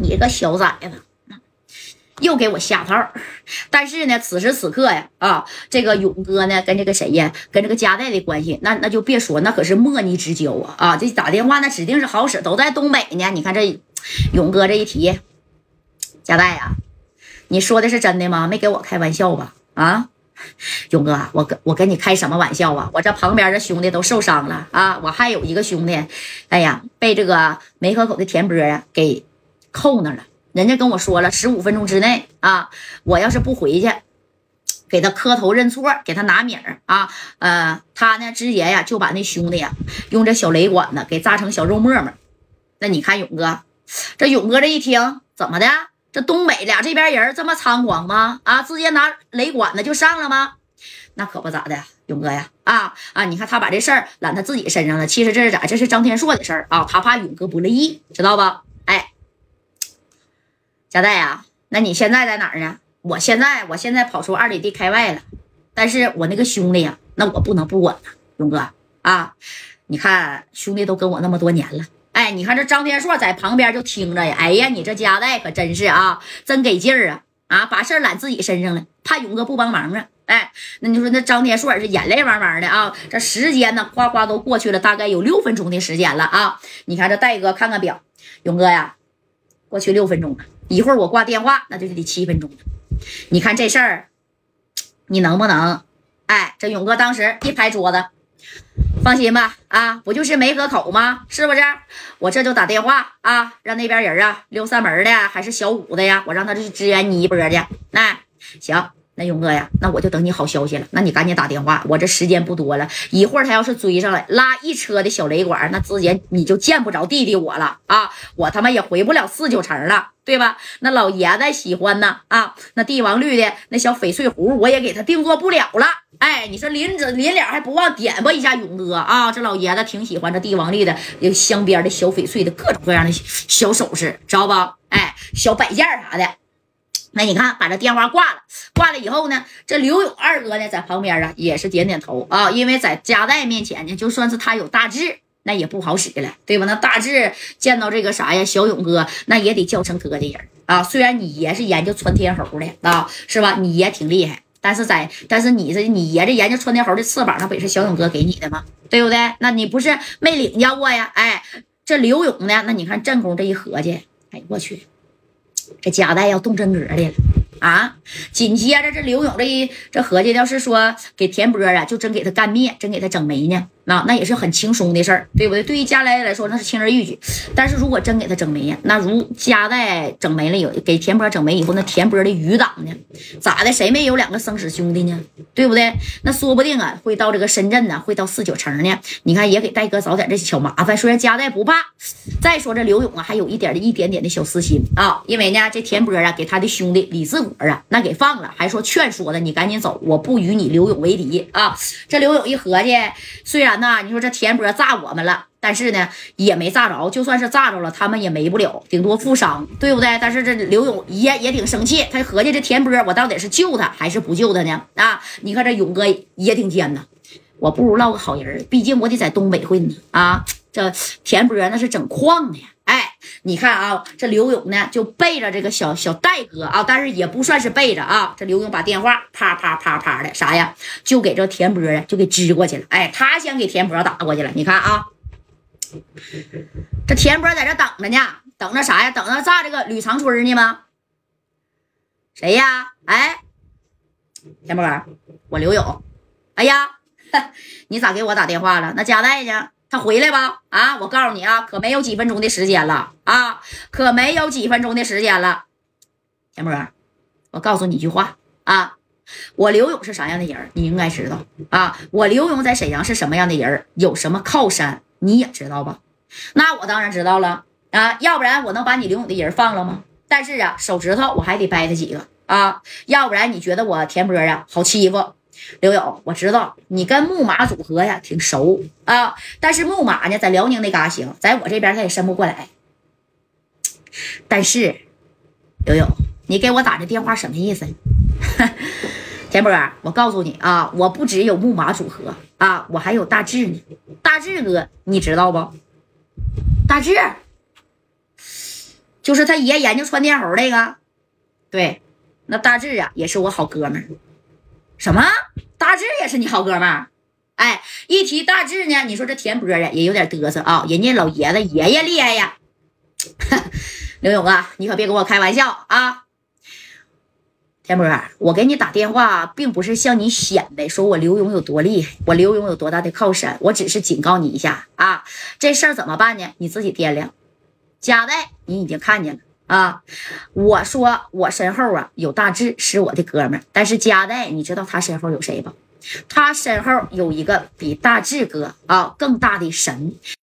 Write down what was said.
你个小崽子，又给我下套。但是呢，此时此刻呀，啊，这个勇哥呢，跟这个谁呀，跟这个加代的关系，那那就别说，那可是莫逆之交啊！啊，这打电话那指定是好使，都在东北呢。你看这勇哥这一提，加代呀，你说的是真的吗？没给我开玩笑吧？啊，勇哥，我跟我跟你开什么玩笑啊？我这旁边的兄弟都受伤了啊！我还有一个兄弟，哎呀，被这个梅河口的田波啊给扣那了。人家跟我说了，十五分钟之内啊，我要是不回去，给他磕头认错，给他拿米儿啊，呃，他呢直接呀就把那兄弟呀用这小雷管子给扎成小肉沫沫。那你看勇哥，这勇哥这一听怎么的？这东北俩这边人这么猖狂吗？啊，直接拿雷管子就上了吗？那可不咋的，勇哥呀，啊啊，你看他把这事儿揽他自己身上了。其实这是咋？这是张天硕的事儿啊，他怕勇哥不乐意，知道吧？哎。佳代呀，那你现在在哪儿呢？我现在，我现在跑出二里地开外了，但是我那个兄弟呀，那我不能不管他，勇哥啊，你看兄弟都跟我那么多年了，哎，你看这张天硕在旁边就听着呀，哎呀，你这佳代可真是啊，真给劲儿啊，啊，把事儿揽自己身上了，怕勇哥不帮忙啊，哎，那你说那张天硕是眼泪汪汪的啊，这时间呢，哗哗都过去了，大概有六分钟的时间了啊，你看这戴哥看看表，勇哥呀，过去六分钟了。一会儿我挂电话，那就得七分钟。你看这事儿，你能不能？哎，这勇哥当时一拍桌子，放心吧，啊，不就是梅河口吗？是不是？我这就打电话啊，让那边人啊，溜三门的还是小五的呀，我让他去支援你一波去。那行。那勇哥呀，那我就等你好消息了。那你赶紧打电话，我这时间不多了。一会儿他要是追上来，拉一车的小雷管，那直接你就见不着弟弟我了啊！我他妈也回不了四九城了，对吧？那老爷子喜欢呢啊，那帝王绿的那小翡翠壶，我也给他定做不了了。哎，你说临子临了还不忘点拨一下勇哥啊？这老爷子挺喜欢这帝王绿的镶边的小翡翠的各种各样的小首饰，知道不？哎，小摆件啥的。那你看，把这电话挂了，挂了以后呢，这刘勇二哥呢在旁边啊，也是点点头啊，因为在加代面前呢，就算是他有大志，那也不好使了，对吧？那大志见到这个啥呀，小勇哥，那也得叫声哥的人啊。虽然你爷是研究穿天猴的啊，是吧？你爷挺厉害，但是在但是你这你爷这研究穿天猴的翅膀，那不也是小勇哥给你的吗？对不对？那你不是没领教过呀？哎，这刘勇呢？那你看正宫这一合计，哎，我去。这贾代要动真格的了啊！紧接着这刘勇这一这合计，要是说给田波啊，就真给他干灭，真给他整没呢。那那也是很轻松的事儿，对不对？对于加代来说，那是轻而易举。但是如果真给他整没呀，那如加代整没了，有给田波整没以后，那田波的余党呢？咋的？谁没有两个生死兄弟呢？对不对？那说不定啊，会到这个深圳呢，会到四九城呢。你看，也给戴哥找点这小麻烦。虽然加代不怕，再说这刘勇啊，还有一点的一点点的小私心啊。因为呢，这田波啊，给他的兄弟李志国啊，那给放了，还说劝说的你赶紧走，我不与你刘勇为敌啊。这刘勇一合计，虽然。那你说这田波炸我们了，但是呢也没炸着，就算是炸着了，他们也没不了，顶多负伤，对不对？但是这刘勇也也挺生气，他合计这田波，我到底是救他还是不救他呢？啊，你看这勇哥也挺尖呐，我不如落个好人，毕竟我得在东北混呢。啊，这田波那是整矿的。哎，你看啊，这刘勇呢就背着这个小小戴哥啊，但是也不算是背着啊。这刘勇把电话啪啪啪啪的啥呀，就给这田波呀就给支过去了。哎，他先给田波打过去了。你看啊，这田波在这等着呢，等着啥呀？等着炸这个吕长春呢吗？谁呀？哎，田波，我刘勇。哎呀，你咋给我打电话了？那加代呢？他回来吧？啊，我告诉你啊，可没有几分钟的时间了啊，可没有几分钟的时间了。田波，我告诉你一句话啊，我刘勇是啥样的人，你应该知道啊。我刘勇在沈阳是什么样的人，有什么靠山，你也知道吧？那我当然知道了啊，要不然我能把你刘勇的人放了吗？但是啊，手指头我还得掰他几个啊，要不然你觉得我田波啊好欺负？刘勇，我知道你跟木马组合呀挺熟啊，但是木马呢在辽宁那嘎行，在我这边他也伸不过来。但是刘勇，你给我打这电话什么意思？田波，我告诉你啊，我不只有木马组合啊，我还有大志呢。大志哥，你知道不？大志，就是他爷研究窜天猴那个。对，那大志啊，也是我好哥们。什么？大志也是你好哥们儿？哎，一提大志呢，你说这田波呀，也有点嘚瑟啊。人家老爷子爷爷厉害呀。刘勇啊，你可别跟我开玩笑啊！田波，我给你打电话，并不是向你显摆说我刘勇有多厉害，我刘勇有多大的靠山，我只是警告你一下啊，这事儿怎么办呢？你自己掂量。贾代，你已经看见了。啊，我说我身后啊有大志是我的哥们儿，但是加代，你知道他身后有谁不？他身后有一个比大志哥啊更大的神。